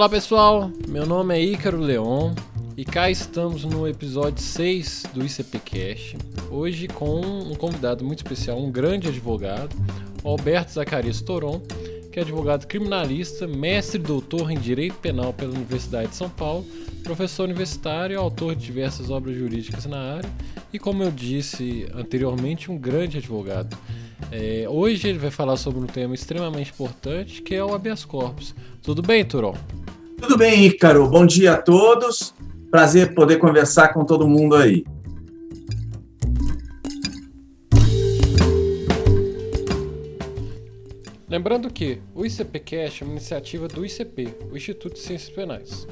Olá pessoal, meu nome é Ícaro Leon e cá estamos no episódio 6 do ICPcast. Hoje com um convidado muito especial, um grande advogado, Alberto Zacarias Toron, que é advogado criminalista, mestre e doutor em Direito Penal pela Universidade de São Paulo, professor universitário, autor de diversas obras jurídicas na área e, como eu disse anteriormente, um grande advogado. É, hoje ele vai falar sobre um tema extremamente importante que é o habeas corpus. Tudo bem, Turon? Tudo bem, Ícaro. Bom dia a todos. Prazer poder conversar com todo mundo aí. Lembrando que o ICPcast é uma iniciativa do ICP, o Instituto de Ciências Penais.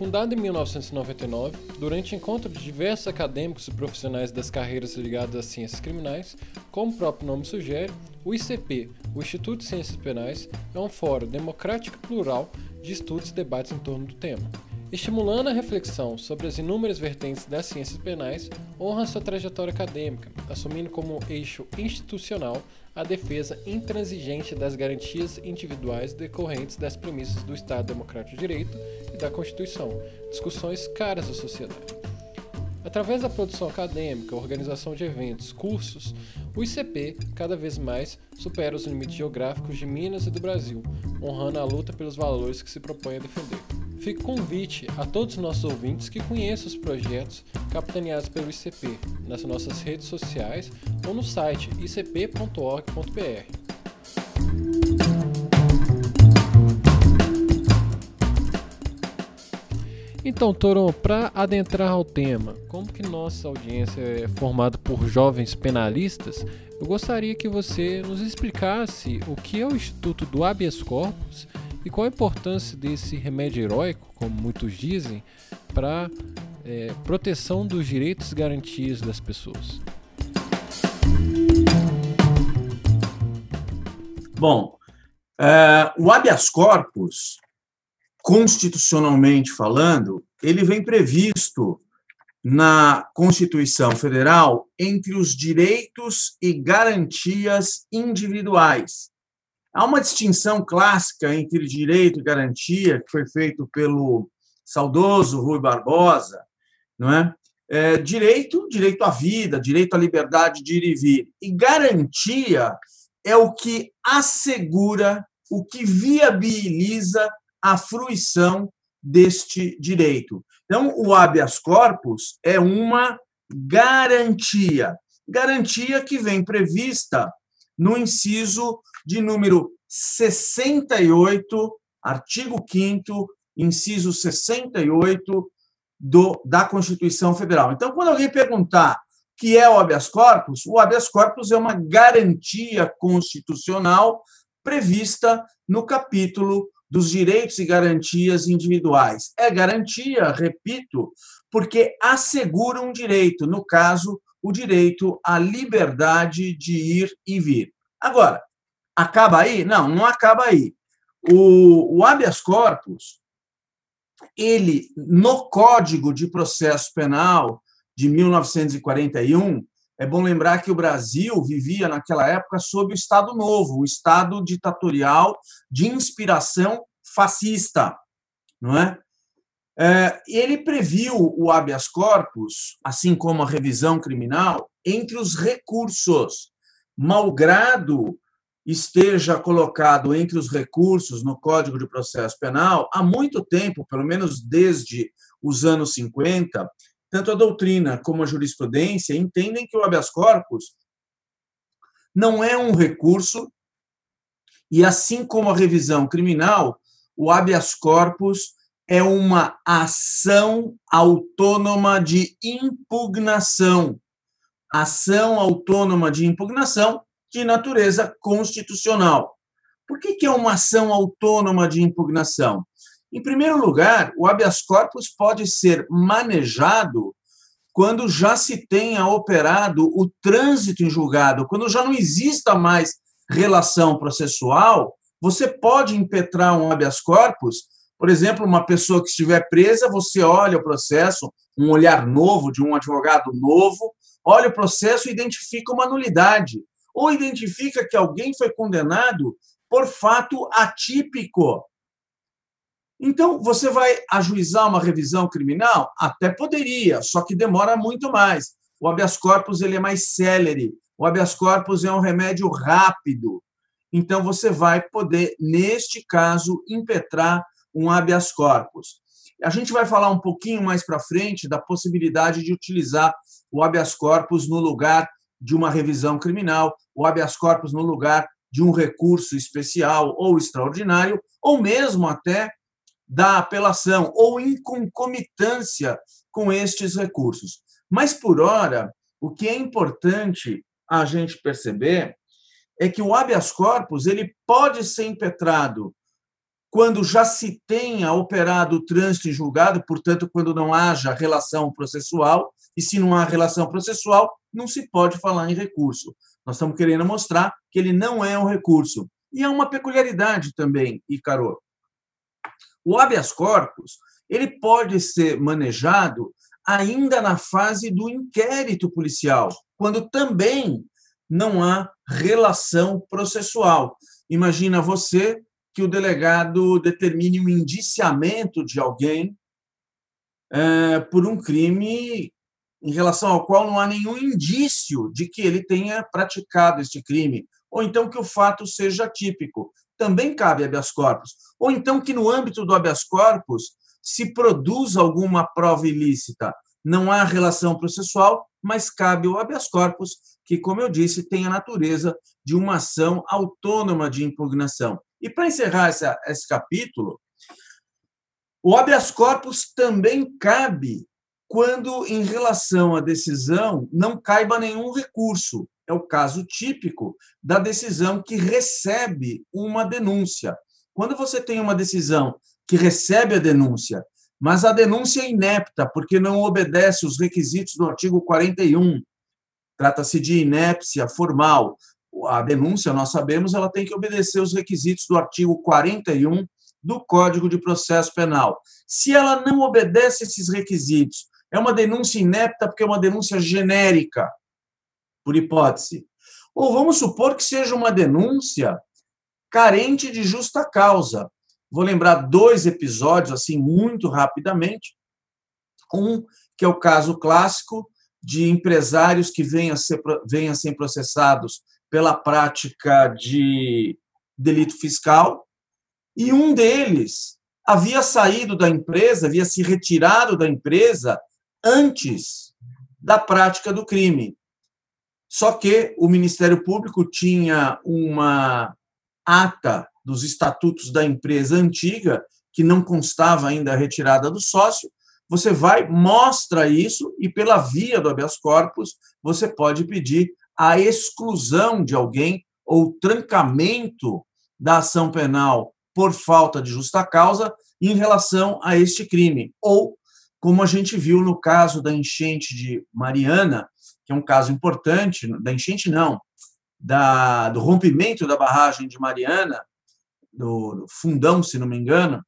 Fundado em 1999, durante encontro de diversos acadêmicos e profissionais das carreiras ligadas às ciências criminais, como o próprio nome sugere, o ICP, o Instituto de Ciências Penais, é um fórum democrático e plural de estudos e debates em torno do tema. Estimulando a reflexão sobre as inúmeras vertentes das ciências penais, honra sua trajetória acadêmica, assumindo como eixo institucional a defesa intransigente das garantias individuais decorrentes das premissas do Estado Democrático de Direito e da Constituição, discussões caras à sociedade. Através da produção acadêmica, organização de eventos, cursos, o ICP cada vez mais supera os limites geográficos de Minas e do Brasil, honrando a luta pelos valores que se propõe a defender. Fica convite a todos os nossos ouvintes que conheçam os projetos capitaneados pelo ICP nas nossas redes sociais ou no site icp.org.br. Então, Toro, para adentrar ao tema, como que nossa audiência é formada por jovens penalistas, eu gostaria que você nos explicasse o que é o Instituto do Habeas Corpus e qual a importância desse remédio heróico, como muitos dizem, para é, proteção dos direitos e garantias das pessoas? Bom, é, o habeas corpus, constitucionalmente falando, ele vem previsto na Constituição Federal entre os direitos e garantias individuais Há uma distinção clássica entre direito e garantia, que foi feito pelo saudoso Rui Barbosa, não é? é direito, direito à vida, direito à liberdade de ir e vir. E garantia é o que assegura, o que viabiliza a fruição deste direito. Então, o habeas corpus é uma garantia. Garantia que vem prevista no inciso de número 68, artigo 5 inciso 68 do, da Constituição Federal. Então, quando alguém perguntar que é o habeas corpus, o habeas corpus é uma garantia constitucional prevista no capítulo dos direitos e garantias individuais. É garantia, repito, porque assegura um direito, no caso, o direito à liberdade de ir e vir. Agora, Acaba aí? Não, não acaba aí. O, o habeas corpus, ele, no Código de Processo Penal de 1941, é bom lembrar que o Brasil vivia naquela época sob o Estado Novo, o Estado ditatorial de inspiração fascista, não é? é ele previu o habeas corpus, assim como a revisão criminal, entre os recursos, malgrado esteja colocado entre os recursos no Código de Processo Penal há muito tempo, pelo menos desde os anos 50, tanto a doutrina como a jurisprudência entendem que o habeas corpus não é um recurso e assim como a revisão criminal, o habeas corpus é uma ação autônoma de impugnação. Ação autônoma de impugnação de natureza constitucional. Por que, que é uma ação autônoma de impugnação? Em primeiro lugar, o habeas corpus pode ser manejado quando já se tenha operado o trânsito em julgado, quando já não exista mais relação processual, você pode impetrar um habeas corpus. Por exemplo, uma pessoa que estiver presa, você olha o processo, um olhar novo de um advogado novo, olha o processo e identifica uma nulidade ou identifica que alguém foi condenado por fato atípico. Então, você vai ajuizar uma revisão criminal? Até poderia, só que demora muito mais. O habeas corpus ele é mais célere. O habeas corpus é um remédio rápido. Então, você vai poder, neste caso, impetrar um habeas corpus. A gente vai falar um pouquinho mais para frente da possibilidade de utilizar o habeas corpus no lugar de uma revisão criminal, o habeas corpus no lugar de um recurso especial ou extraordinário, ou mesmo até da apelação, ou em concomitância com estes recursos. Mas, por hora, o que é importante a gente perceber é que o habeas corpus ele pode ser impetrado quando já se tenha operado o trânsito em julgado, portanto, quando não haja relação processual, e se não há relação processual, não se pode falar em recurso. Nós estamos querendo mostrar que ele não é um recurso. E há uma peculiaridade também, Icaro. O habeas corpus ele pode ser manejado ainda na fase do inquérito policial, quando também não há relação processual. Imagina você que o delegado determine o um indiciamento de alguém é, por um crime em relação ao qual não há nenhum indício de que ele tenha praticado este crime, ou então que o fato seja típico. Também cabe habeas corpus. Ou então que no âmbito do habeas corpus se produza alguma prova ilícita. Não há relação processual, mas cabe o habeas corpus, que, como eu disse, tem a natureza de uma ação autônoma de impugnação. E para encerrar essa, esse capítulo, o habeas corpus também cabe quando, em relação à decisão, não caiba nenhum recurso. É o caso típico da decisão que recebe uma denúncia. Quando você tem uma decisão que recebe a denúncia, mas a denúncia é inepta, porque não obedece os requisitos do artigo 41, trata-se de inépcia formal, a denúncia, nós sabemos, ela tem que obedecer os requisitos do artigo 41 do Código de Processo Penal. Se ela não obedece esses requisitos, é uma denúncia inepta porque é uma denúncia genérica, por hipótese. Ou vamos supor que seja uma denúncia carente de justa causa. Vou lembrar dois episódios assim muito rapidamente. Um que é o caso clássico de empresários que venham a ser, venham a ser processados pela prática de delito fiscal, e um deles havia saído da empresa, havia se retirado da empresa antes da prática do crime. Só que o Ministério Público tinha uma ata dos estatutos da empresa antiga, que não constava ainda a retirada do sócio. Você vai, mostra isso, e pela via do habeas corpus, você pode pedir a exclusão de alguém ou trancamento da ação penal por falta de justa causa em relação a este crime. Ou, como a gente viu no caso da enchente de Mariana, que é um caso importante, da enchente não, da, do rompimento da barragem de Mariana, do, do fundão, se não me engano,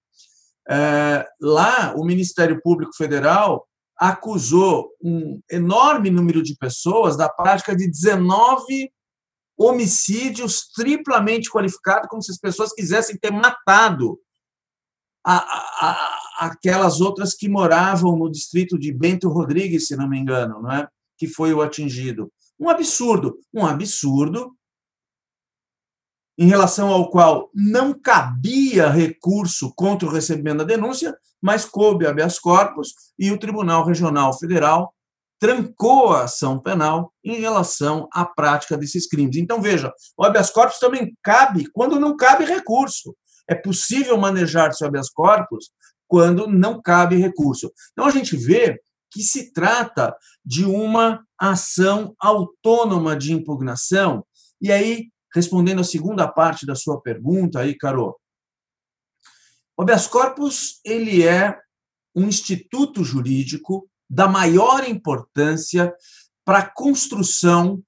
é, lá o Ministério Público Federal acusou um enorme número de pessoas da prática de 19 homicídios triplamente qualificados, como se as pessoas quisessem ter matado a, a, aquelas outras que moravam no distrito de Bento Rodrigues, se não me engano, não é? que foi o atingido. Um absurdo, um absurdo em relação ao qual não cabia recurso contra o recebimento da denúncia, mas coube habeas corpus e o Tribunal Regional Federal trancou a ação penal em relação à prática desses crimes. Então, veja, o habeas corpus também cabe quando não cabe recurso. É possível manejar seu habeas corpus quando não cabe recurso. Então, a gente vê que se trata de uma ação autônoma de impugnação. E aí, respondendo a segunda parte da sua pergunta aí, Carol, o habeas corpus ele é um instituto jurídico da maior importância para a construção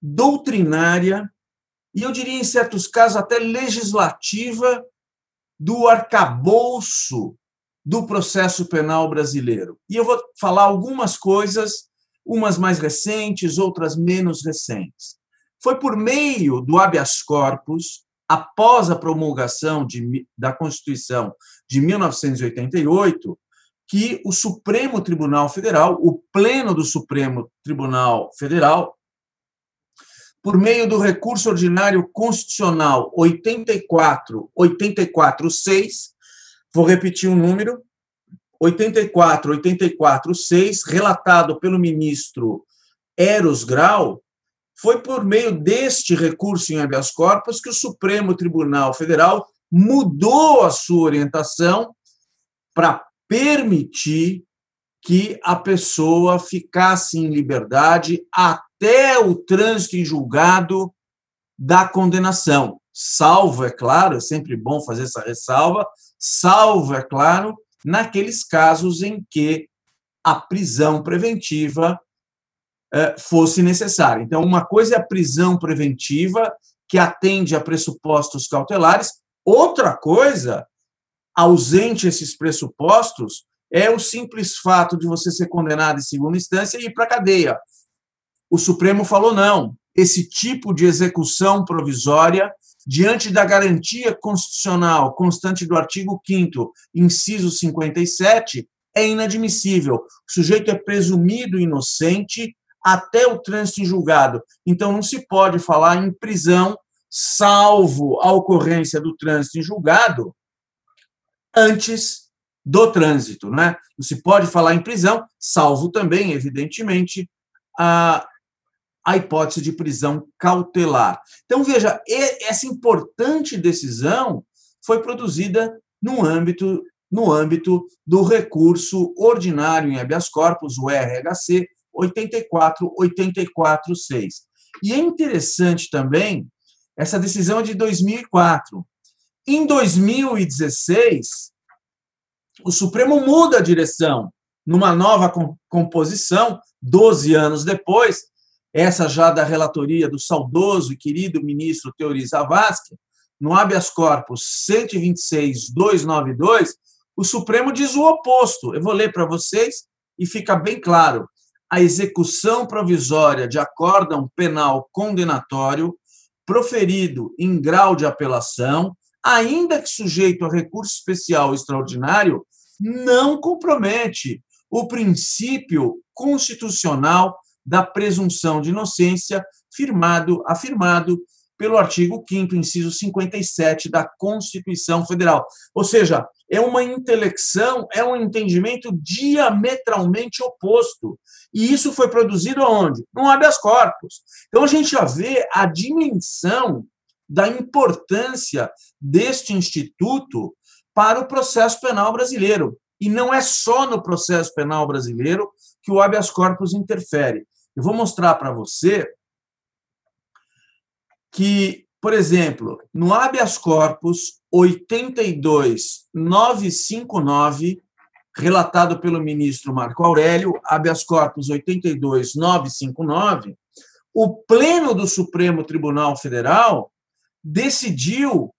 doutrinária e eu diria em certos casos até legislativa do arcabouço do processo penal brasileiro. E eu vou falar algumas coisas, umas mais recentes, outras menos recentes. Foi por meio do habeas corpus, após a promulgação de, da Constituição de 1988, que o Supremo Tribunal Federal, o Pleno do Supremo Tribunal Federal, por meio do recurso ordinário constitucional 84 846, vou repetir o número, 84 846, relatado pelo ministro Eros Grau, foi por meio deste recurso em habeas corpus que o Supremo Tribunal Federal mudou a sua orientação para permitir que a pessoa ficasse em liberdade até o trânsito em julgado da condenação. Salvo, é claro, é sempre bom fazer essa ressalva, salvo, é claro, naqueles casos em que a prisão preventiva eh, fosse necessária. Então, uma coisa é a prisão preventiva, que atende a pressupostos cautelares, outra coisa ausente esses pressupostos é o simples fato de você ser condenado em segunda instância e ir para a cadeia. O Supremo falou não. Esse tipo de execução provisória, diante da garantia constitucional constante do artigo 5, inciso 57, é inadmissível. O sujeito é presumido inocente até o trânsito em julgado. Então, não se pode falar em prisão, salvo a ocorrência do trânsito em julgado, antes do trânsito. Né? Não se pode falar em prisão, salvo também, evidentemente, a, a hipótese de prisão cautelar. Então, veja, essa importante decisão foi produzida no âmbito, no âmbito do recurso ordinário em habeas corpus, o RHC 84846. E é interessante também, essa decisão é de 2004. Em 2016, o Supremo muda a direção numa nova composição, 12 anos depois, essa já da relatoria do saudoso e querido ministro Teori Zavascki, no habeas corpus 126.292, o Supremo diz o oposto. Eu vou ler para vocês e fica bem claro. A execução provisória de acórdão penal condenatório proferido em grau de apelação ainda que sujeito a recurso especial extraordinário, não compromete o princípio constitucional da presunção de inocência firmado, afirmado pelo artigo 5 inciso 57 da Constituição Federal. Ou seja, é uma intelecção, é um entendimento diametralmente oposto. E isso foi produzido aonde? No habeas corpus. Então a gente já vê a dimensão da importância deste instituto para o processo penal brasileiro. E não é só no processo penal brasileiro que o habeas corpus interfere. Eu vou mostrar para você que, por exemplo, no habeas corpus 82959, relatado pelo ministro Marco Aurélio, habeas corpus 82959, o Pleno do Supremo Tribunal Federal decidiu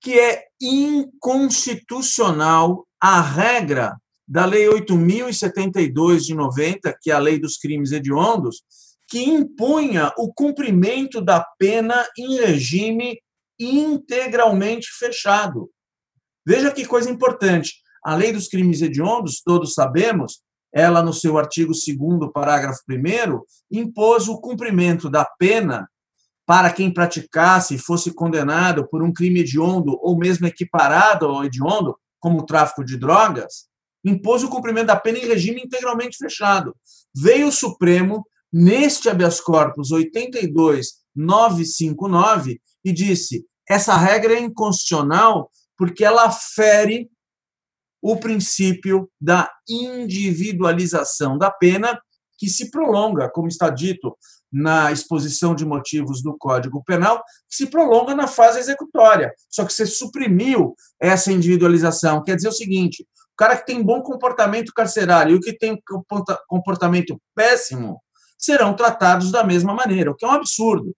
que é inconstitucional a regra da Lei 8.072 de 90, que é a Lei dos Crimes Hediondos, que impunha o cumprimento da pena em regime integralmente fechado. Veja que coisa importante. A Lei dos Crimes Hediondos, todos sabemos, ela, no seu artigo 2, parágrafo 1, impôs o cumprimento da pena para quem praticasse e fosse condenado por um crime hediondo ou mesmo equiparado ao hediondo, como o tráfico de drogas, impôs o cumprimento da pena em regime integralmente fechado. Veio o Supremo, neste habeas corpus 82959, e disse: essa regra é inconstitucional porque ela fere o princípio da individualização da pena, que se prolonga, como está dito na exposição de motivos do Código Penal, se prolonga na fase executória. Só que você suprimiu essa individualização. Quer dizer o seguinte: o cara que tem bom comportamento carcerário e o que tem comportamento péssimo serão tratados da mesma maneira, o que é um absurdo.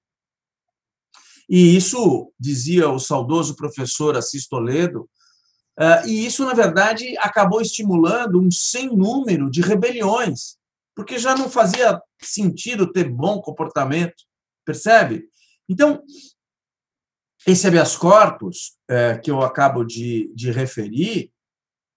E isso, dizia o saudoso professor Assis Toledo, eh, e isso, na verdade, acabou estimulando um sem número de rebeliões porque já não fazia sentido ter bom comportamento, percebe? Então, esse habeas corpus, é, que eu acabo de, de referir,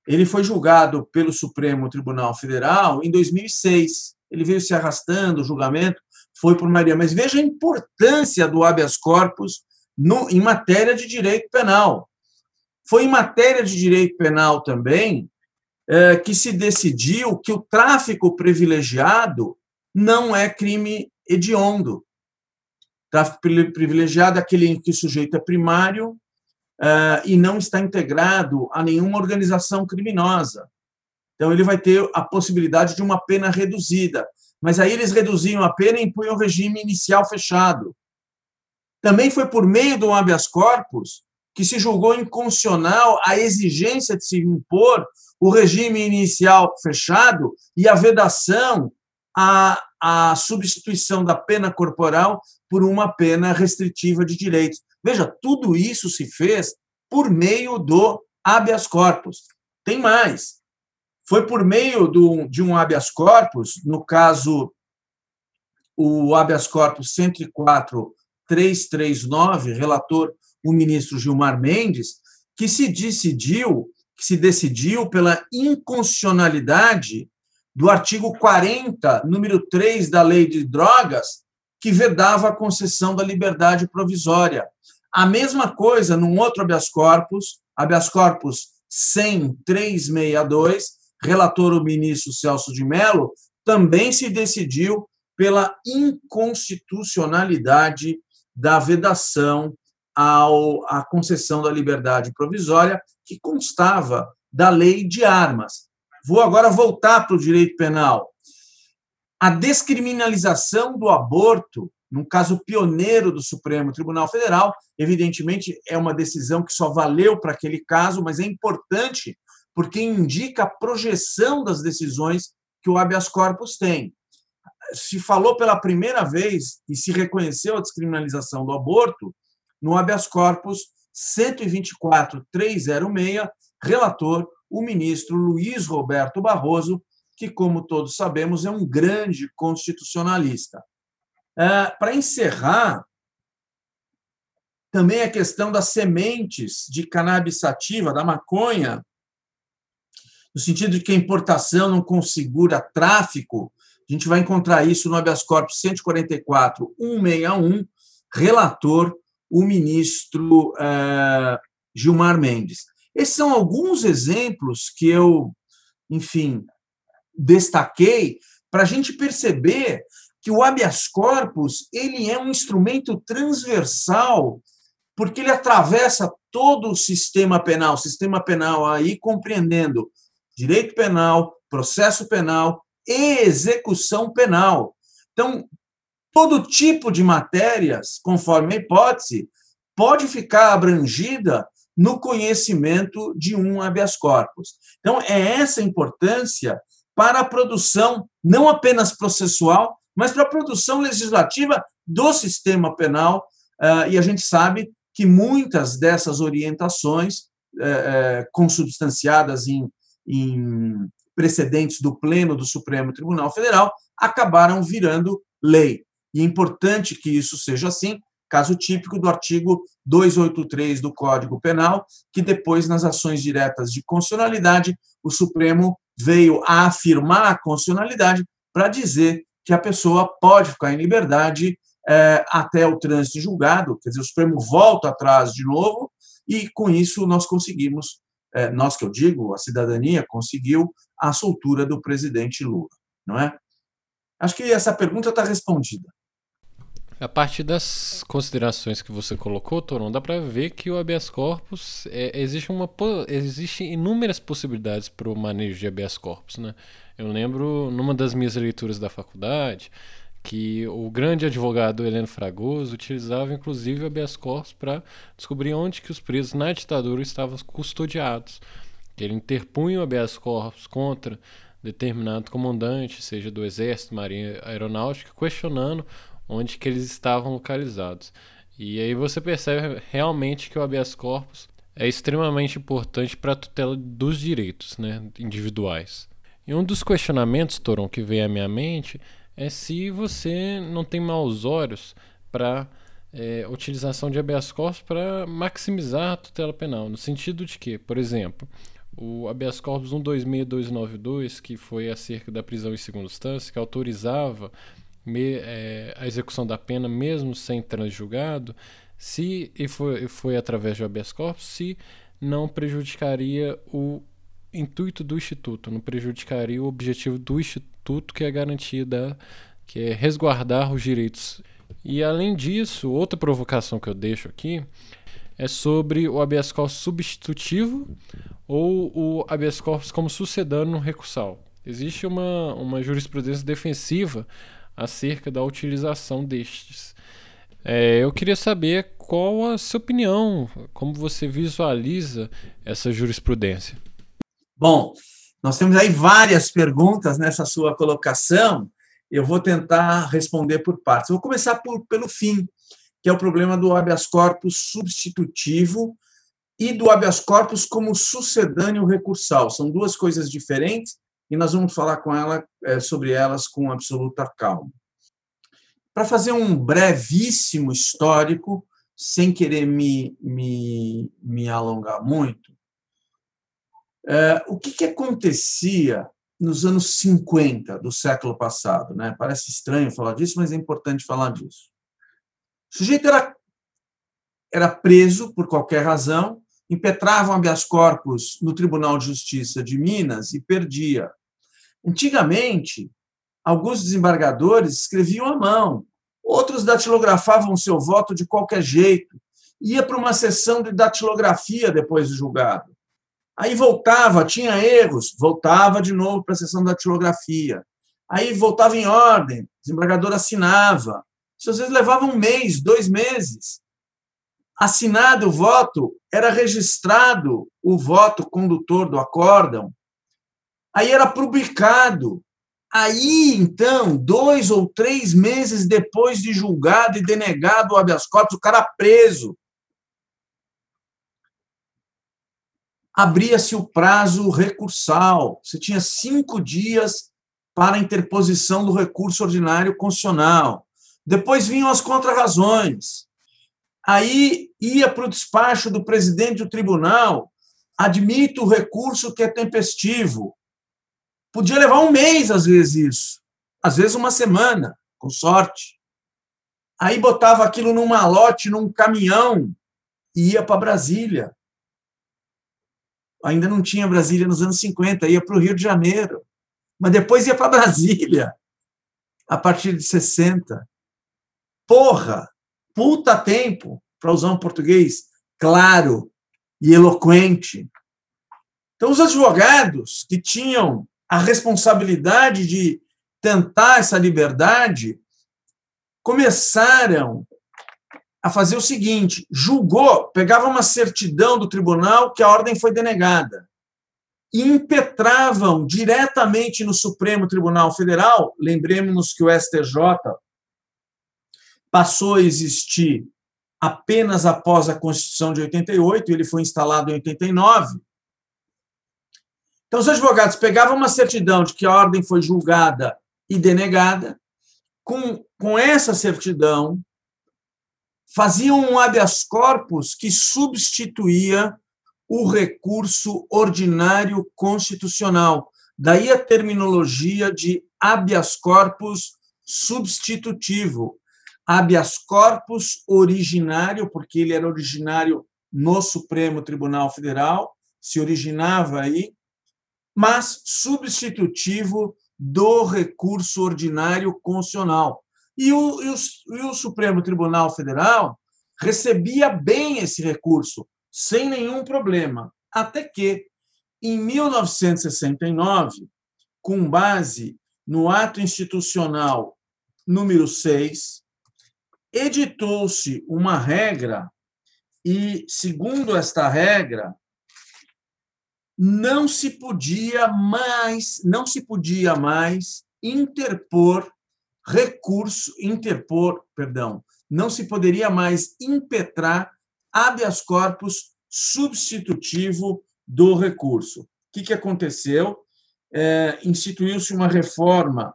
ele foi julgado pelo Supremo Tribunal Federal em 2006. Ele veio se arrastando, o julgamento foi por Maria. Mas veja a importância do habeas corpus no, em matéria de direito penal. Foi em matéria de direito penal também é, que se decidiu que o tráfico privilegiado não é crime hediondo. Tráfico privilegiado é aquele em que o sujeito é primário uh, e não está integrado a nenhuma organização criminosa. Então, ele vai ter a possibilidade de uma pena reduzida. Mas aí eles reduziam a pena e impunham o regime inicial fechado. Também foi por meio do habeas corpus que se julgou inconstitucional a exigência de se impor o regime inicial fechado e a vedação à, à substituição da pena corporal por uma pena restritiva de direitos. Veja, tudo isso se fez por meio do habeas corpus. Tem mais. Foi por meio do, de um habeas corpus, no caso, o habeas corpus 104.339, relator o ministro Gilmar Mendes, que se decidiu, que se decidiu pela inconstitucionalidade do artigo 40, número 3 da Lei de Drogas, que vedava a concessão da liberdade provisória. A mesma coisa num outro habeas corpus, habeas corpus 100.362, relator o ministro Celso de Mello, também se decidiu pela inconstitucionalidade da vedação ao, à concessão da liberdade provisória, que constava da lei de armas. Vou agora voltar para o direito penal. A descriminalização do aborto, num caso pioneiro do Supremo Tribunal Federal, evidentemente é uma decisão que só valeu para aquele caso, mas é importante porque indica a projeção das decisões que o habeas corpus tem. Se falou pela primeira vez e se reconheceu a descriminalização do aborto no habeas corpus 124.306, relator o ministro Luiz Roberto Barroso, que, como todos sabemos, é um grande constitucionalista. É, Para encerrar, também a questão das sementes de cannabis sativa, da maconha, no sentido de que a importação não configura tráfico, a gente vai encontrar isso no habeas corpus 144.161, relator o ministro é, Gilmar Mendes. Esses são alguns exemplos que eu, enfim, destaquei para a gente perceber que o habeas corpus ele é um instrumento transversal porque ele atravessa todo o sistema penal, sistema penal aí compreendendo direito penal, processo penal e execução penal. Então, todo tipo de matérias, conforme a hipótese, pode ficar abrangida no conhecimento de um habeas corpus. Então, é essa a importância para a produção, não apenas processual, mas para a produção legislativa do sistema penal. Ah, e a gente sabe que muitas dessas orientações, eh, eh, consubstanciadas em precedentes do Pleno do Supremo Tribunal Federal, acabaram virando lei. E é importante que isso seja assim, caso típico do artigo 283 do Código Penal, que depois, nas ações diretas de constitucionalidade, o Supremo veio a afirmar a constitucionalidade para dizer que a pessoa pode ficar em liberdade é, até o trânsito julgado, quer dizer, o Supremo volta atrás de novo, e com isso nós conseguimos, é, nós que eu digo, a cidadania conseguiu a soltura do presidente Lula, não é? Acho que essa pergunta está respondida. A partir das considerações que você colocou, Toron, dá para ver que o habeas corpus é, existe uma existe inúmeras possibilidades para o manejo de habeas corpus, né? Eu lembro numa das minhas leituras da faculdade que o grande advogado Heleno Fragoso utilizava inclusive o habeas corpus para descobrir onde que os presos na ditadura estavam custodiados. Ele interpunha o habeas corpus contra determinado comandante, seja do exército, marinha, aeronáutica, questionando onde que eles estavam localizados. E aí você percebe realmente que o habeas corpus é extremamente importante para a tutela dos direitos né, individuais. E um dos questionamentos, Toron, que veio à minha mente é se você não tem maus olhos para é, utilização de habeas corpus para maximizar a tutela penal, no sentido de que, por exemplo, o habeas corpus 126292, que foi acerca da prisão em segunda instância, que autorizava me, é, a execução da pena mesmo sem transjulgado, se e foi, foi através de habeas corpus, se não prejudicaria o intuito do instituto, não prejudicaria o objetivo do instituto, que é a garantia da, que é resguardar os direitos. E além disso, outra provocação que eu deixo aqui é sobre o habeas corpus substitutivo ou o habeas corpus como sucedâneo recursal. Existe uma, uma jurisprudência defensiva acerca da utilização destes. É, eu queria saber qual a sua opinião, como você visualiza essa jurisprudência. Bom, nós temos aí várias perguntas nessa sua colocação. Eu vou tentar responder por partes. vou começar por, pelo fim, que é o problema do habeas corpus substitutivo e do habeas corpus como sucedâneo recursal. São duas coisas diferentes e nós vamos falar com ela é, sobre elas com absoluta calma. Para fazer um brevíssimo histórico, sem querer me, me, me alongar muito, o que, que acontecia nos anos 50 do século passado? Né? Parece estranho falar disso, mas é importante falar disso. O sujeito era, era preso por qualquer razão, impetrava um habeas corpus no Tribunal de Justiça de Minas e perdia. Antigamente, alguns desembargadores escreviam à mão, outros datilografavam seu voto de qualquer jeito, ia para uma sessão de datilografia depois do julgado. Aí voltava, tinha erros, voltava de novo para a sessão da datilografia. Aí voltava em ordem, desembargador assinava. Isso às vezes levava um mês, dois meses. Assinado o voto, era registrado o voto condutor do acórdão, aí era publicado. Aí, então, dois ou três meses depois de julgado e denegado o habeas corpus, o cara preso. Abria-se o prazo recursal. Você tinha cinco dias para interposição do recurso ordinário constitucional. Depois vinham as contrarrazões. Aí ia para o despacho do presidente do tribunal, admite o recurso que é tempestivo. Podia levar um mês, às vezes, isso. Às vezes, uma semana, com sorte. Aí botava aquilo num malote, num caminhão, e ia para Brasília. Ainda não tinha Brasília nos anos 50, ia para o Rio de Janeiro. Mas depois ia para Brasília, a partir de 60. Porra! puta tempo, para usar um português claro e eloquente. Então, os advogados que tinham a responsabilidade de tentar essa liberdade começaram a fazer o seguinte: julgou, pegava uma certidão do tribunal que a ordem foi denegada e impetravam diretamente no Supremo Tribunal Federal. Lembremos-nos que o STJ passou a existir apenas após a Constituição de 88, ele foi instalado em 89. Então, os advogados pegavam uma certidão de que a ordem foi julgada e denegada, com, com essa certidão, faziam um habeas corpus que substituía o recurso ordinário constitucional. Daí a terminologia de habeas corpus substitutivo, habeas corpus originário, porque ele era originário no Supremo Tribunal Federal, se originava aí, mas substitutivo do recurso ordinário constitucional. E o, e o, e o Supremo Tribunal Federal recebia bem esse recurso, sem nenhum problema, até que, em 1969, com base no ato institucional número 6, editou-se uma regra e, segundo esta regra, não se podia mais, não se podia mais interpor recurso, interpor, perdão, não se poderia mais impetrar habeas corpus substitutivo do recurso. O que, que aconteceu? É, Instituiu-se uma reforma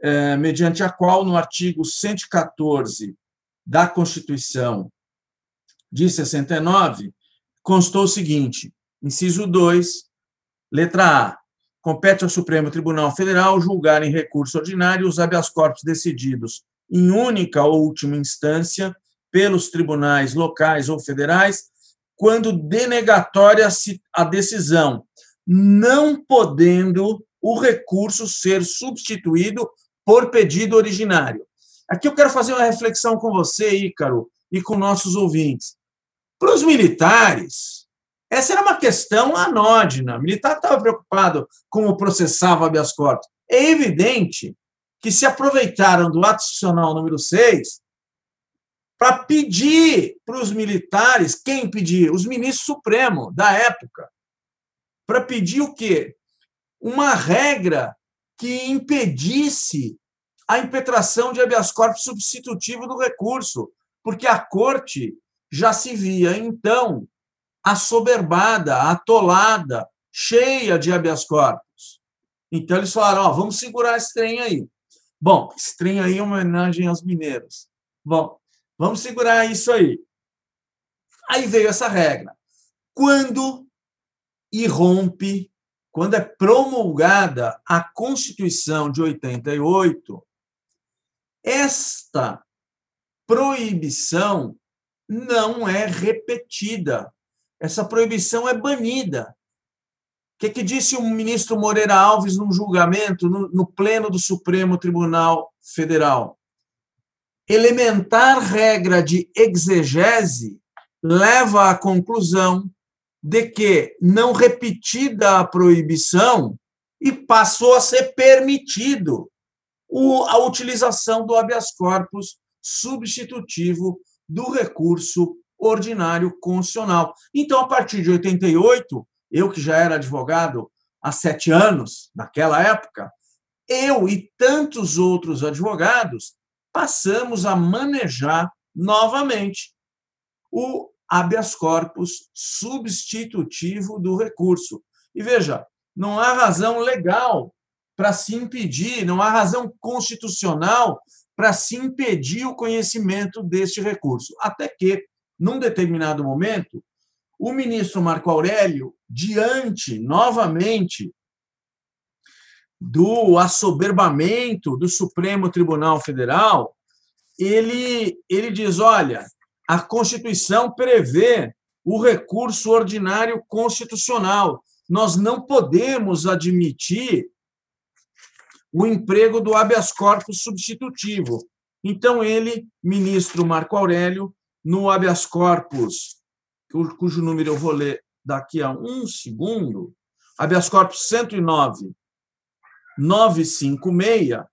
é, mediante a qual, no artigo 114 da Constituição de 69, constou o seguinte: inciso 2, letra A. Compete ao Supremo Tribunal Federal julgar em recurso ordinário os habeas corpus decididos em única ou última instância pelos tribunais locais ou federais, quando denegatória a decisão, não podendo o recurso ser substituído por pedido originário. Aqui eu quero fazer uma reflexão com você, Ícaro, e com nossos ouvintes. Para os militares, essa era uma questão anódina. O militar estava preocupado como processava habeas corpus. É evidente que se aproveitaram do ato institucional número 6 para pedir para os militares, quem pedir? Os ministros supremos da época, para pedir o quê? Uma regra que impedisse a impetração de habeas corpus substitutivo do recurso, porque a corte já se via, então, assoberbada, atolada, cheia de habeas corpus. Então, eles falaram: ó, vamos segurar esse trem aí. Bom, esse trem aí é uma homenagem aos mineiros. Bom, vamos segurar isso aí. Aí veio essa regra. Quando irrompe, quando é promulgada a Constituição de 88, esta proibição não é repetida. Essa proibição é banida. O que, que disse o ministro Moreira Alves num julgamento no, no Pleno do Supremo Tribunal Federal? Elementar regra de exegese leva à conclusão de que, não repetida a proibição, e passou a ser permitido a utilização do habeas corpus substitutivo do recurso ordinário constitucional. Então, a partir de 88, eu que já era advogado há sete anos, naquela época, eu e tantos outros advogados passamos a manejar novamente o habeas corpus substitutivo do recurso. E veja, não há razão legal para se impedir, não há razão constitucional para se impedir o conhecimento deste recurso. Até que, num determinado momento, o ministro Marco Aurélio, diante novamente do assoberbamento do Supremo Tribunal Federal, ele, ele diz: olha, a Constituição prevê o recurso ordinário constitucional. Nós não podemos admitir o emprego do habeas corpus substitutivo. Então, ele, ministro Marco Aurélio, no habeas corpus, cujo número eu vou ler daqui a um segundo, habeas corpus 109, 956,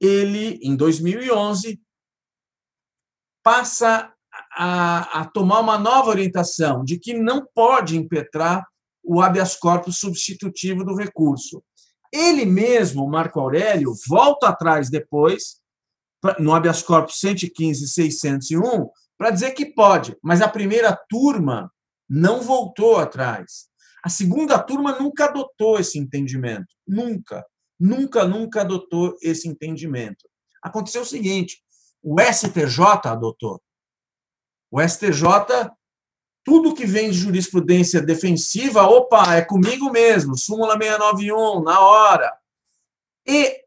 ele, em 2011, passa a, a, tomar uma nova orientação de que não pode impetrar o habeas corpus substitutivo do recurso. Ele mesmo, Marco Aurélio, volta atrás depois, no habeas corpus 115 601, para dizer que pode, mas a primeira turma não voltou atrás. A segunda turma nunca adotou esse entendimento. Nunca. Nunca, nunca adotou esse entendimento. Aconteceu o seguinte: o STJ adotou. O STJ tudo que vem de jurisprudência defensiva, opa, é comigo mesmo, súmula 691, na hora. E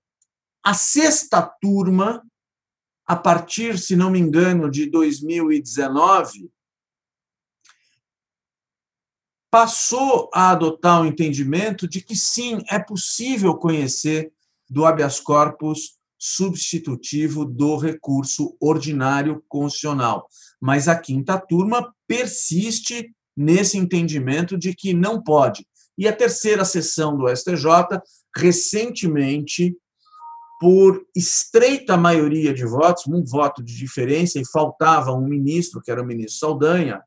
a sexta turma, a partir, se não me engano, de 2019, passou a adotar o entendimento de que sim, é possível conhecer do habeas corpus substitutivo do recurso ordinário constitucional. Mas a quinta turma persiste nesse entendimento de que não pode. E a terceira sessão do STJ, recentemente, por estreita maioria de votos, um voto de diferença, e faltava um ministro, que era o ministro Saldanha,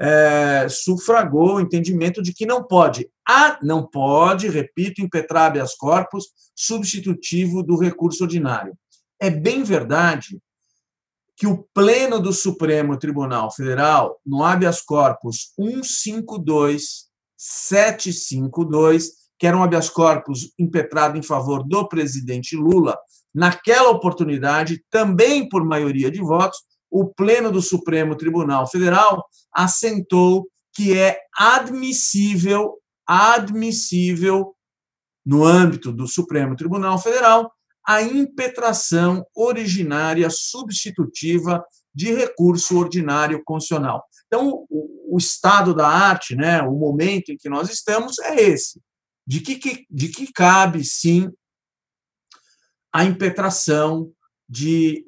é, sufragou o entendimento de que não pode. Ah, não pode, repito, impetrar habeas corpus substitutivo do recurso ordinário. É bem verdade que o Pleno do Supremo Tribunal Federal, no habeas corpus 152752, que era um habeas corpus impetrado em favor do presidente Lula, naquela oportunidade, também por maioria de votos, o Pleno do Supremo Tribunal Federal assentou que é admissível, admissível, no âmbito do Supremo Tribunal Federal, a impetração originária substitutiva de recurso ordinário constitucional. Então, o, o, estado da arte, né, o momento em que nós estamos é esse, de que, de que cabe, sim, a impetração de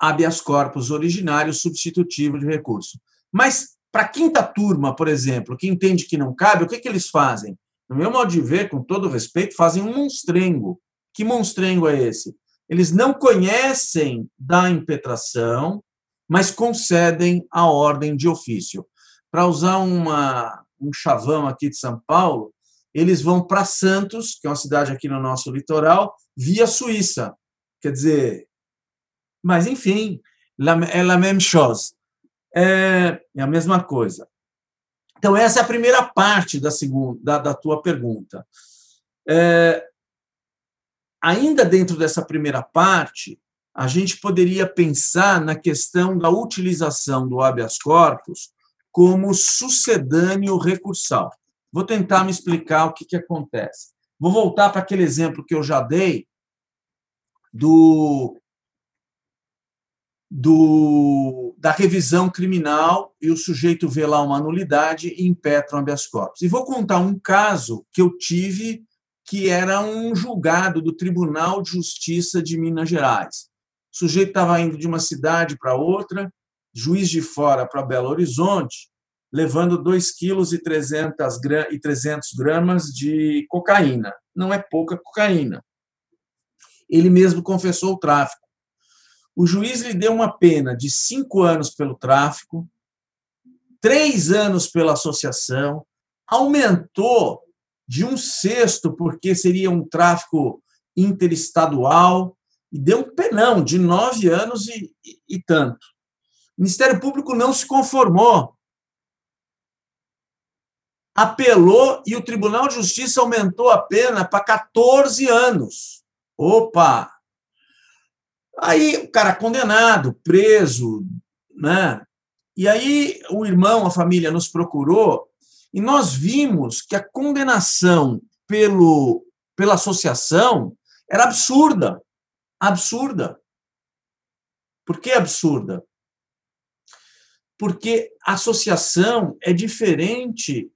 habeas corpus originário substitutivo de recurso. Mas, para a quinta turma, por exemplo, que entende que não cabe, o que, que eles fazem? No meu modo de ver, com todo respeito, fazem um monstrengo. Que monstrengo é esse? Eles não conhecem da impetração, mas concedem a ordem de ofício. Para usar uma, um chavão aqui de São Paulo, eles vão para Santos, que é uma cidade aqui no nosso litoral, via Suíça. Quer dizer, mas enfim, é a mesma chose. É, é a mesma coisa. Então, essa é a primeira parte da, segunda, da, da tua pergunta. É, ainda dentro dessa primeira parte, a gente poderia pensar na questão da utilização do habeas corpus como sucedâneo recursal. Vou tentar me explicar o que, que acontece. Vou voltar para aquele exemplo que eu já dei do, do da revisão criminal e o sujeito vê lá uma nulidade e impetra um habeas corpus. E vou contar um caso que eu tive que era um julgado do Tribunal de Justiça de Minas Gerais. O sujeito estava indo de uma cidade para outra, juiz de fora para Belo Horizonte, levando 2 quilos e 300 gramas de cocaína. Não é pouca cocaína. Ele mesmo confessou o tráfico. O juiz lhe deu uma pena de cinco anos pelo tráfico, três anos pela associação, aumentou de um sexto, porque seria um tráfico interestadual, e deu um penão de nove anos e, e, e tanto. O Ministério Público não se conformou. Apelou e o Tribunal de Justiça aumentou a pena para 14 anos. Opa! Aí o cara condenado, preso, né? E aí o irmão, a família nos procurou e nós vimos que a condenação pelo, pela associação era absurda absurda. Por que absurda? Porque associação é diferente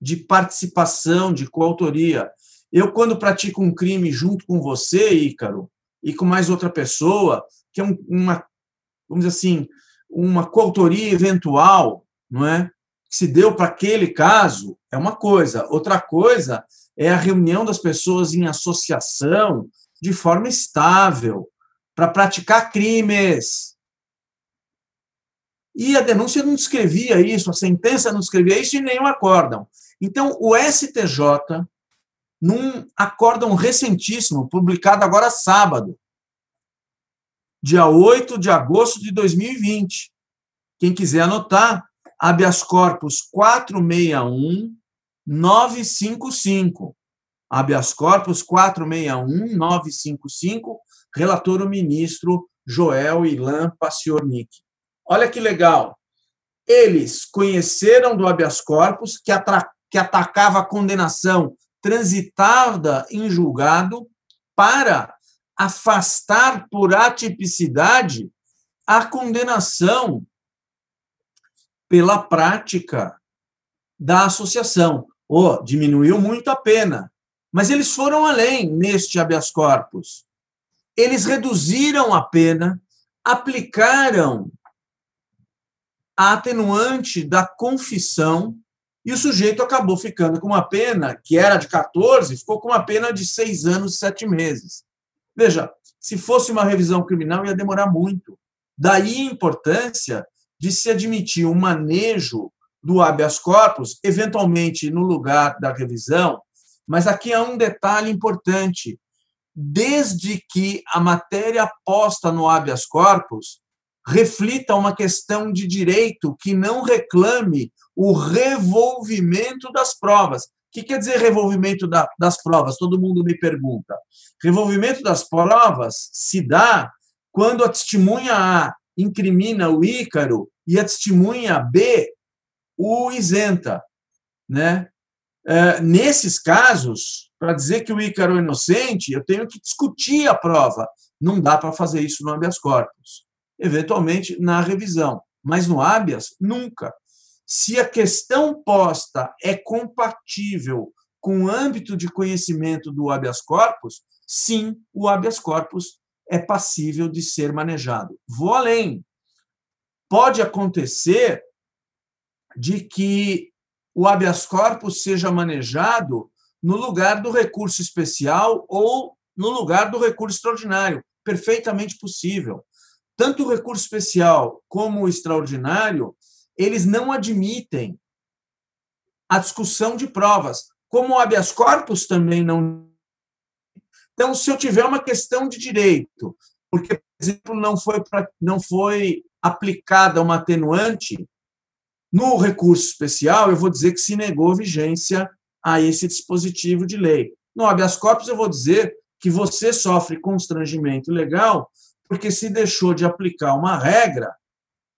de participação, de coautoria. Eu, quando pratico um crime junto com você, Ícaro, e com mais outra pessoa, que é uma, vamos dizer assim, uma coautoria eventual, não é? Que se deu para aquele caso, é uma coisa. Outra coisa é a reunião das pessoas em associação de forma estável para praticar crimes. E a denúncia não descrevia isso, a sentença não descrevia isso e o acórdão. Então, o STJ, num acórdão recentíssimo, publicado agora sábado, dia 8 de agosto de 2020, quem quiser anotar, habeas corpus 461 955 habeas corpus 461955, relator o ministro Joel Ilan Paciornik. Olha que legal. Eles conheceram do habeas corpus que, que atacava a condenação transitada em julgado para afastar por atipicidade a condenação pela prática da associação. Oh, diminuiu muito a pena, mas eles foram além neste habeas corpus. Eles reduziram a pena, aplicaram a atenuante da confissão e o sujeito acabou ficando com uma pena que era de 14, ficou com uma pena de seis anos e sete meses. Veja, se fosse uma revisão criminal, ia demorar muito. Daí a importância de se admitir um manejo do habeas corpus, eventualmente no lugar da revisão, mas aqui há um detalhe importante. Desde que a matéria posta no habeas corpus reflita uma questão de direito que não reclame o revolvimento das provas. O que quer dizer revolvimento das provas? Todo mundo me pergunta. Revolvimento das provas se dá quando a testemunha A incrimina o Ícaro e a testemunha B o isenta. Né? É, nesses casos, para dizer que o Ícaro é inocente, eu tenho que discutir a prova. Não dá para fazer isso no habeas corpus. Eventualmente, na revisão. Mas no habeas, nunca. Se a questão posta é compatível com o âmbito de conhecimento do habeas corpus, sim, o habeas corpus é passível de ser manejado. Vou além. Pode acontecer de que o habeas corpus seja manejado no lugar do recurso especial ou no lugar do recurso extraordinário. Perfeitamente possível. Tanto o recurso especial como o extraordinário, eles não admitem a discussão de provas, como o habeas corpus também não. Então, se eu tiver uma questão de direito, porque, por exemplo, não foi, pra, não foi aplicada uma atenuante, no recurso especial, eu vou dizer que se negou vigência a esse dispositivo de lei. No habeas corpus, eu vou dizer que você sofre constrangimento legal porque se deixou de aplicar uma regra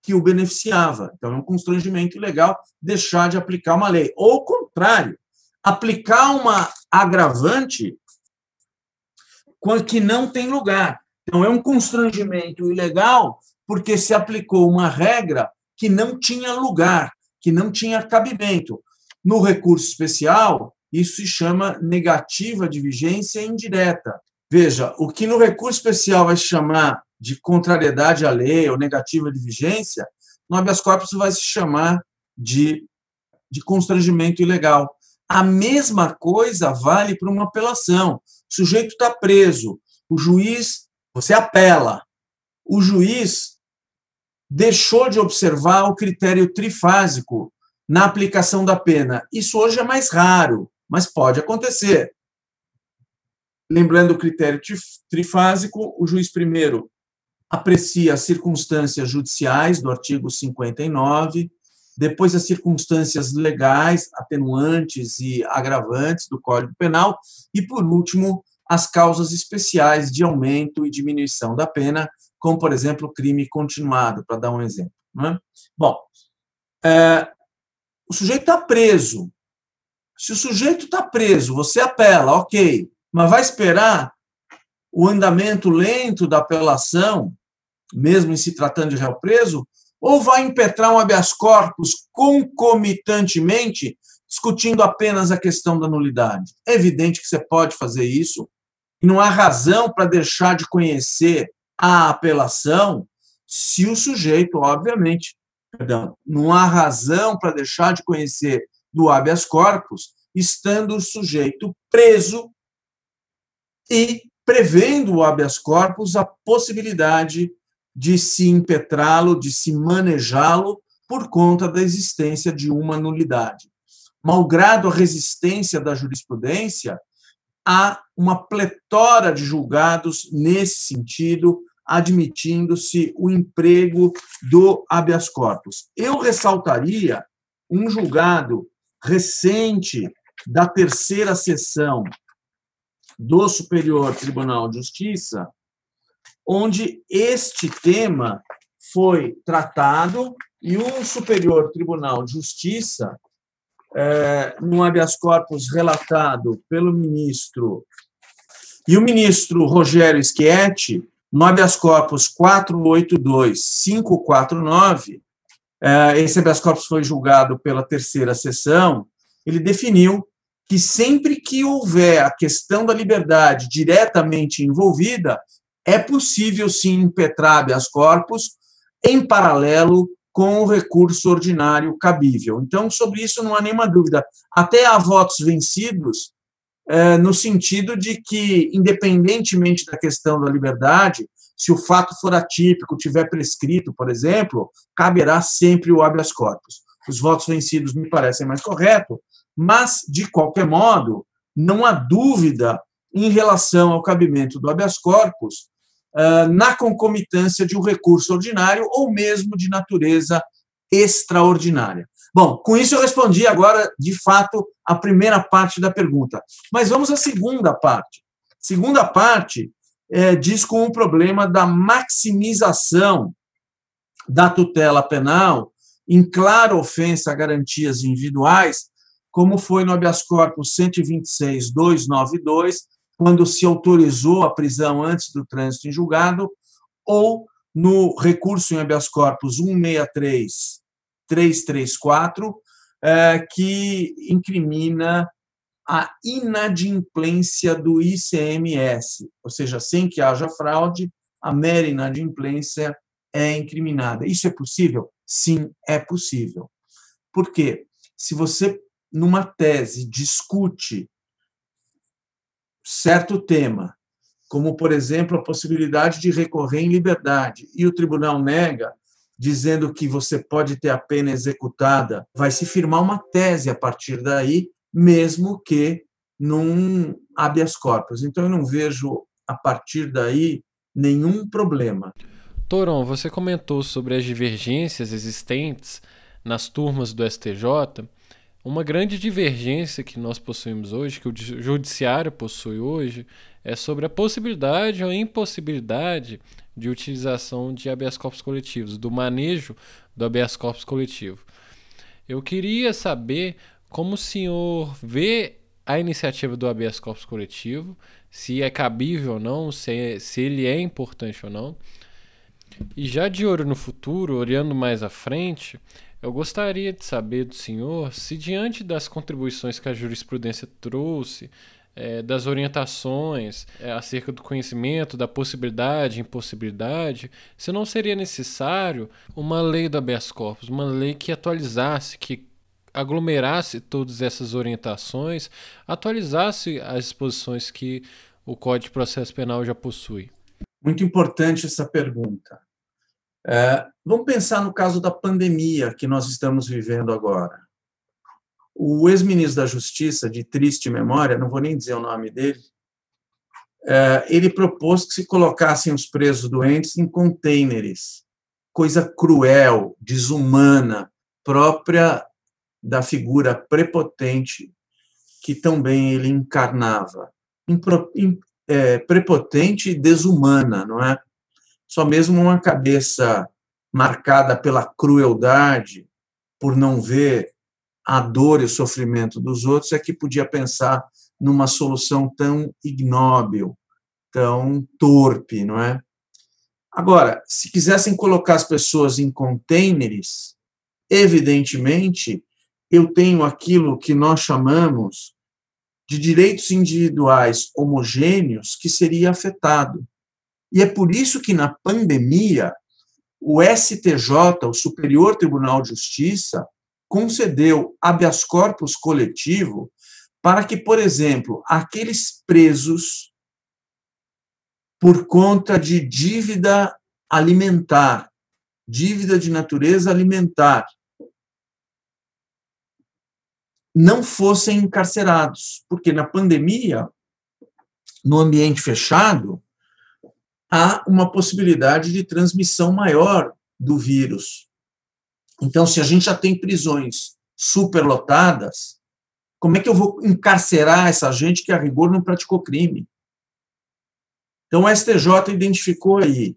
que o beneficiava. Então, é um constrangimento legal deixar de aplicar uma lei. Ou contrário, aplicar uma agravante que não tem lugar. Então, é um constrangimento ilegal porque se aplicou uma regra que não tinha lugar, que não tinha cabimento. No recurso especial, isso se chama negativa de vigência indireta. Veja, o que no recurso especial vai se chamar de contrariedade à lei ou negativa de vigência, no habeas corpus vai se chamar de, de constrangimento ilegal. A mesma coisa vale para uma apelação. O sujeito está preso, o juiz, você apela, o juiz deixou de observar o critério trifásico na aplicação da pena. Isso hoje é mais raro, mas pode acontecer. Lembrando o critério trifásico, o juiz primeiro aprecia as circunstâncias judiciais do artigo 59, depois as circunstâncias legais, atenuantes e agravantes do Código Penal, e, por último, as causas especiais de aumento e diminuição da pena, como, por exemplo, crime continuado, para dar um exemplo. É? Bom, é, o sujeito está preso. Se o sujeito está preso, você apela, ok, mas vai esperar o andamento lento da apelação, mesmo em se tratando de réu preso, ou vai impetrar um habeas corpus concomitantemente, discutindo apenas a questão da nulidade? É evidente que você pode fazer isso, e não há razão para deixar de conhecer a apelação se o sujeito, obviamente, perdão, não há razão para deixar de conhecer do habeas corpus, estando o sujeito preso e prevendo o habeas corpus a possibilidade de se impetrá-lo, de se manejá-lo por conta da existência de uma nulidade. Malgrado a resistência da jurisprudência, há uma pletora de julgados nesse sentido, admitindo-se o emprego do habeas corpus. Eu ressaltaria um julgado recente da terceira sessão do Superior Tribunal de Justiça, onde este tema foi tratado e o Superior Tribunal de Justiça, é, num habeas corpus relatado pelo ministro, e o ministro Rogério Schietti, no habeas corpus 482-549, é, esse habeas corpus foi julgado pela terceira sessão, ele definiu que sempre que houver a questão da liberdade diretamente envolvida, é possível sim impetrar habeas corpus em paralelo com o recurso ordinário cabível. Então, sobre isso não há nenhuma dúvida. Até há votos vencidos é, no sentido de que, independentemente da questão da liberdade, se o fato for atípico, tiver prescrito, por exemplo, caberá sempre o habeas corpus. Os votos vencidos me parecem mais corretos, mas, de qualquer modo, não há dúvida em relação ao cabimento do habeas corpus uh, na concomitância de um recurso ordinário ou mesmo de natureza extraordinária. Bom, com isso eu respondi agora, de fato, a primeira parte da pergunta. Mas vamos à segunda parte. Segunda parte é, diz com o problema da maximização da tutela penal em clara ofensa a garantias individuais, como foi no habeas corpus 126.292, quando se autorizou a prisão antes do trânsito em julgado, ou no recurso em habeas corpus 163.334, é, que incrimina a inadimplência do ICMS, ou seja, sem que haja fraude, a mera inadimplência é incriminada. Isso é possível? Sim, é possível. Por quê? Se você, numa tese, discute certo tema, como, por exemplo, a possibilidade de recorrer em liberdade, e o tribunal nega, dizendo que você pode ter a pena executada, vai se firmar uma tese a partir daí, mesmo que num habeas corpus. Então, eu não vejo, a partir daí, nenhum problema. Toron, você comentou sobre as divergências existentes nas turmas do STJ. Uma grande divergência que nós possuímos hoje, que o judiciário possui hoje, é sobre a possibilidade ou impossibilidade de utilização de habeas corpus coletivos, do manejo do habeas corpus coletivo. Eu queria saber como o senhor vê a iniciativa do habeas corpus coletivo, se é cabível ou não, se, é, se ele é importante ou não. E já de olho no futuro, olhando mais à frente, eu gostaria de saber do senhor se, diante das contribuições que a jurisprudência trouxe, é, das orientações é, acerca do conhecimento, da possibilidade, impossibilidade, se não seria necessário uma lei do habeas corpus, uma lei que atualizasse, que aglomerasse todas essas orientações, atualizasse as disposições que o Código de Processo Penal já possui. Muito importante essa pergunta. É, vamos pensar no caso da pandemia que nós estamos vivendo agora. O ex-ministro da Justiça, de triste memória, não vou nem dizer o nome dele, é, ele propôs que se colocassem os presos doentes em contêineres, coisa cruel, desumana, própria da figura prepotente que também ele encarnava é, prepotente e desumana, não é? Só mesmo uma cabeça marcada pela crueldade, por não ver a dor e o sofrimento dos outros, é que podia pensar numa solução tão ignóbil, tão torpe, não é? Agora, se quisessem colocar as pessoas em contêineres, evidentemente, eu tenho aquilo que nós chamamos de direitos individuais homogêneos que seria afetado. E é por isso que, na pandemia, o STJ, o Superior Tribunal de Justiça, concedeu habeas corpus coletivo para que, por exemplo, aqueles presos por conta de dívida alimentar, dívida de natureza alimentar, não fossem encarcerados, porque na pandemia, no ambiente fechado, há uma possibilidade de transmissão maior do vírus. Então, se a gente já tem prisões superlotadas, como é que eu vou encarcerar essa gente que a rigor não praticou crime? Então, o STJ identificou aí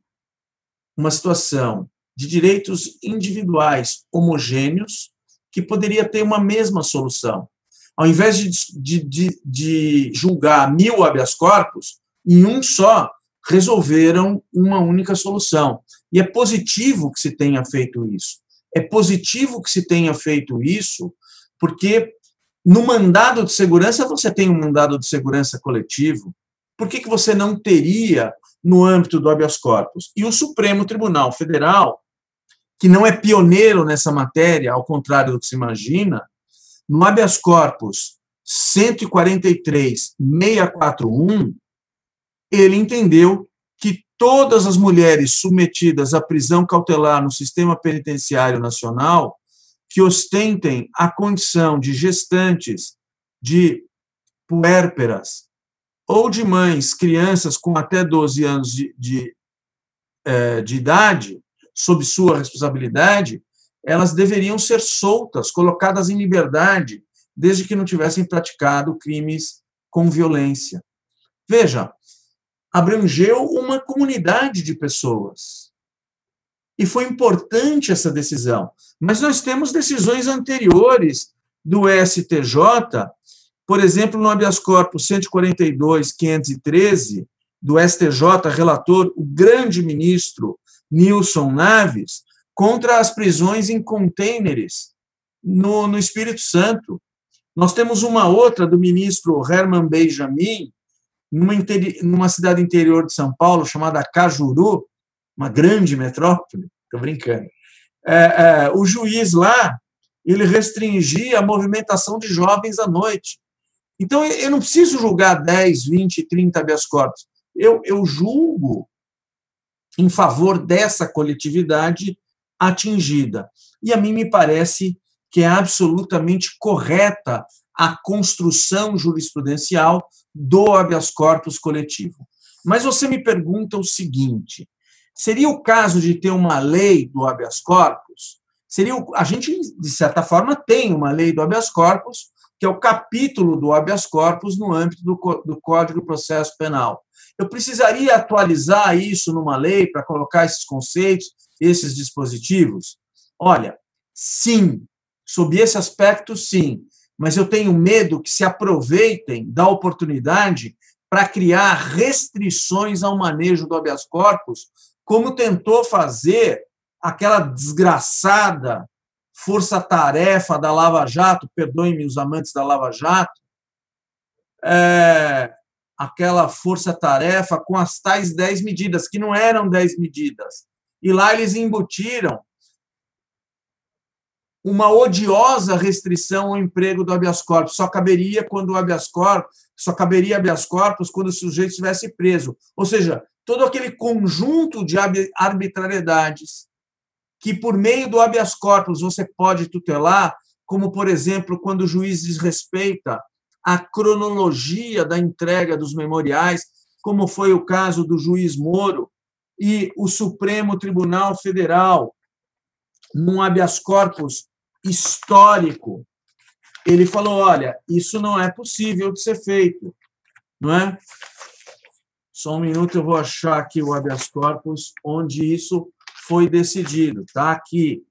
uma situação de direitos individuais homogêneos que poderia ter uma mesma solução. Ao invés de, de, de, de julgar mil habeas corpus, em um só resolveram uma única solução. E é positivo que se tenha feito isso. É positivo que se tenha feito isso, porque no mandado de segurança você tem um mandado de segurança coletivo. Por que, que você não teria no âmbito do habeas corpus? E o Supremo Tribunal Federal que não é pioneiro nessa matéria, ao contrário do que se imagina, no habeas corpus 143.641, ele entendeu que todas as mulheres submetidas à prisão cautelar no sistema penitenciário nacional que ostentem a condição de gestantes, de puérperas ou de mães, crianças com até 12 anos de, de, eh, de idade, sob sua responsabilidade, elas deveriam ser soltas, colocadas em liberdade, desde que não tivessem praticado crimes com violência. Veja, abrangeu uma comunidade de pessoas. E foi importante essa decisão. Mas nós temos decisões anteriores do STJ, por exemplo, no habeas corpus 142.513 do STJ, relator o grande ministro Nilson Naves, contra as prisões em contêineres no, no Espírito Santo. Nós temos uma outra do ministro Herman Benjamin, numa, numa cidade interior de São Paulo, chamada Cajuru, uma grande metrópole, estou brincando. É, é, o juiz lá, ele restringia a movimentação de jovens à noite. Então, eu não preciso julgar 10, 20, 30 habeas corpus. Eu, eu julgo em favor dessa coletividade atingida. E a mim me parece que é absolutamente correta a construção jurisprudencial do habeas corpus coletivo. Mas você me pergunta o seguinte: seria o caso de ter uma lei do habeas corpus? Seria o, a gente de certa forma tem uma lei do habeas corpus, que é o capítulo do habeas corpus no âmbito do, do Código de Processo Penal. Eu precisaria atualizar isso numa lei para colocar esses conceitos, esses dispositivos? Olha, sim, sob esse aspecto, sim mas eu tenho medo que se aproveitem da oportunidade para criar restrições ao manejo do habeas corpus, como tentou fazer aquela desgraçada força-tarefa da Lava Jato, perdoem-me os amantes da Lava Jato, é, aquela força-tarefa com as tais 10 medidas, que não eram 10 medidas. E lá eles embutiram uma odiosa restrição ao emprego do habeas corpus. Só caberia quando o habeas corpus, só caberia habeas corpus quando o sujeito estivesse preso. Ou seja, todo aquele conjunto de arbitrariedades que por meio do habeas corpus você pode tutelar, como por exemplo, quando o juiz desrespeita a cronologia da entrega dos memoriais, como foi o caso do juiz Moro e o Supremo Tribunal Federal, num habeas corpus histórico, ele falou: olha, isso não é possível de ser feito, não é? Só um minuto, eu vou achar aqui o habeas corpus onde isso foi decidido. Tá aqui.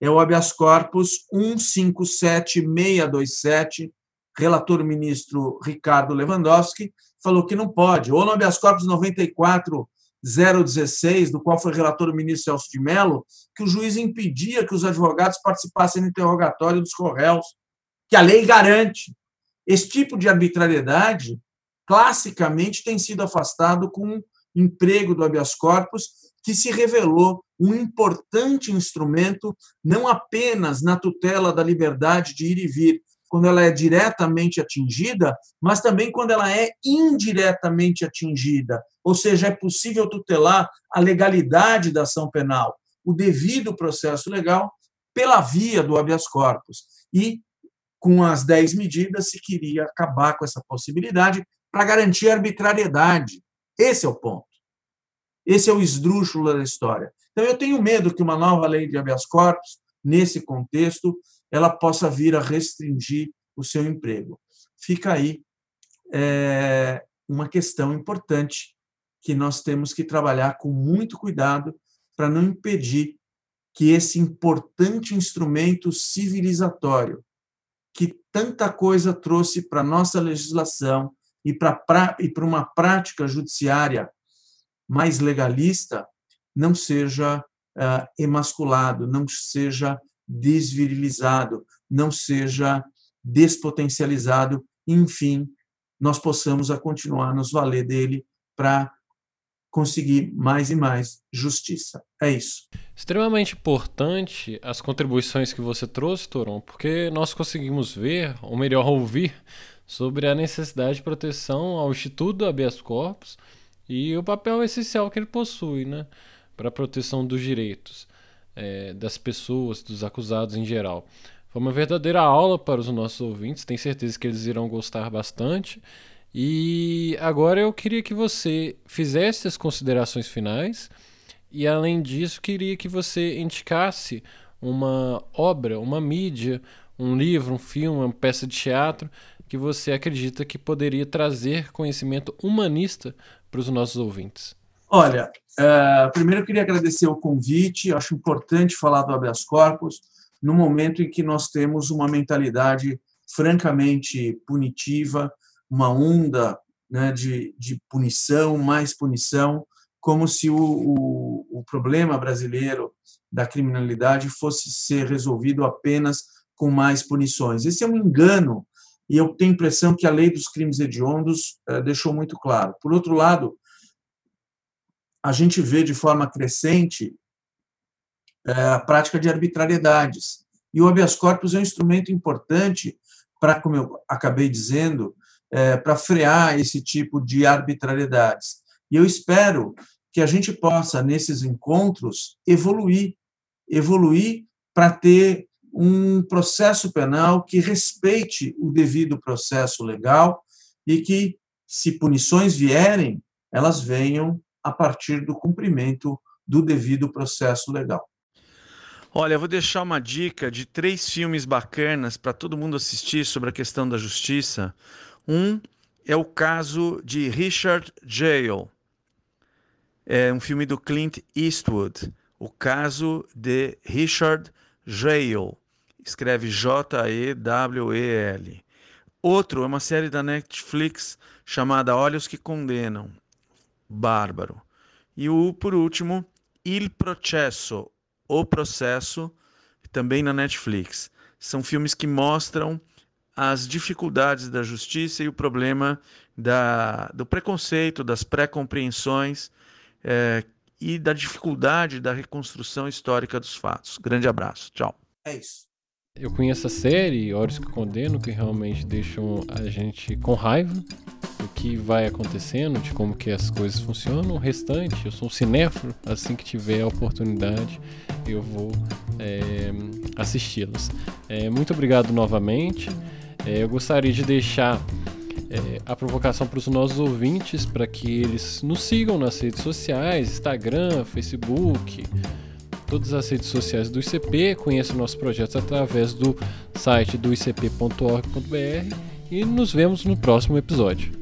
É o habeas corpus 157627, relator ministro Ricardo Lewandowski, falou que não pode. Ou no habeas corpus 94 016, do qual foi relator o ministro Celso de Mello, que o juiz impedia que os advogados participassem do interrogatório dos correios, que a lei garante. Esse tipo de arbitrariedade, classicamente, tem sido afastado com o emprego do habeas corpus, que se revelou um importante instrumento, não apenas na tutela da liberdade de ir e vir, quando ela é diretamente atingida, mas também quando ela é indiretamente atingida, ou seja, é possível tutelar a legalidade da ação penal, o devido processo legal, pela via do habeas corpus. E, com as 10 medidas, se queria acabar com essa possibilidade para garantir a arbitrariedade. Esse é o ponto. Esse é o esdrúxulo da história. Então, eu tenho medo que uma nova lei de habeas corpus, nesse contexto, ela possa vir a restringir o seu emprego. Fica aí é, uma questão importante que nós temos que trabalhar com muito cuidado para não impedir que esse importante instrumento civilizatório, que tanta coisa trouxe para nossa legislação e para e para uma prática judiciária mais legalista, não seja uh, emasculado, não seja desvirilizado, não seja despotencializado, enfim, nós possamos a continuar nos valer dele para conseguir mais e mais justiça. É isso. Extremamente importante as contribuições que você trouxe, Toron, porque nós conseguimos ver, ou melhor, ouvir, sobre a necessidade de proteção ao Instituto Habeas Corpus e o papel essencial que ele possui né, para a proteção dos direitos é, das pessoas, dos acusados em geral. Foi uma verdadeira aula para os nossos ouvintes, tenho certeza que eles irão gostar bastante. E agora eu queria que você fizesse as considerações finais e, além disso, queria que você indicasse uma obra, uma mídia, um livro, um filme, uma peça de teatro que você acredita que poderia trazer conhecimento humanista para os nossos ouvintes. Olha, uh, primeiro eu queria agradecer o convite. Acho importante falar do habeas corpus no momento em que nós temos uma mentalidade francamente punitiva, uma onda né, de, de punição, mais punição, como se o, o, o problema brasileiro da criminalidade fosse ser resolvido apenas com mais punições. Esse é um engano e eu tenho a impressão que a lei dos crimes hediondos eh, deixou muito claro. Por outro lado, a gente vê de forma crescente eh, a prática de arbitrariedades. E o habeas corpus é um instrumento importante para, como eu acabei dizendo, eh, para frear esse tipo de arbitrariedades. E eu espero que a gente possa, nesses encontros, evoluir evoluir para ter um processo penal que respeite o devido processo legal e que, se punições vierem, elas venham a partir do cumprimento do devido processo legal. Olha, eu vou deixar uma dica de três filmes bacanas para todo mundo assistir sobre a questão da justiça. Um é o caso de Richard Jail. É um filme do Clint Eastwood. O caso de Richard Jail escreve J-E-W-E-L. Outro é uma série da Netflix chamada Olhos que Condenam. Bárbaro. E o, por último, Il Processo, O Processo, também na Netflix. São filmes que mostram as dificuldades da justiça e o problema da, do preconceito, das pré-compreensões é, e da dificuldade da reconstrução histórica dos fatos. Grande abraço. Tchau. É isso. Eu conheço a série Olhos que Condeno, que realmente deixam a gente com raiva do que vai acontecendo, de como que as coisas funcionam. O restante, eu sou um cinéfilo, assim que tiver a oportunidade, eu vou é, assisti-las. É, muito obrigado novamente. É, eu gostaria de deixar é, a provocação para os nossos ouvintes para que eles nos sigam nas redes sociais, Instagram, Facebook, todas as redes sociais do ICP, conheçam nossos projetos através do site do icp.org.br e nos vemos no próximo episódio.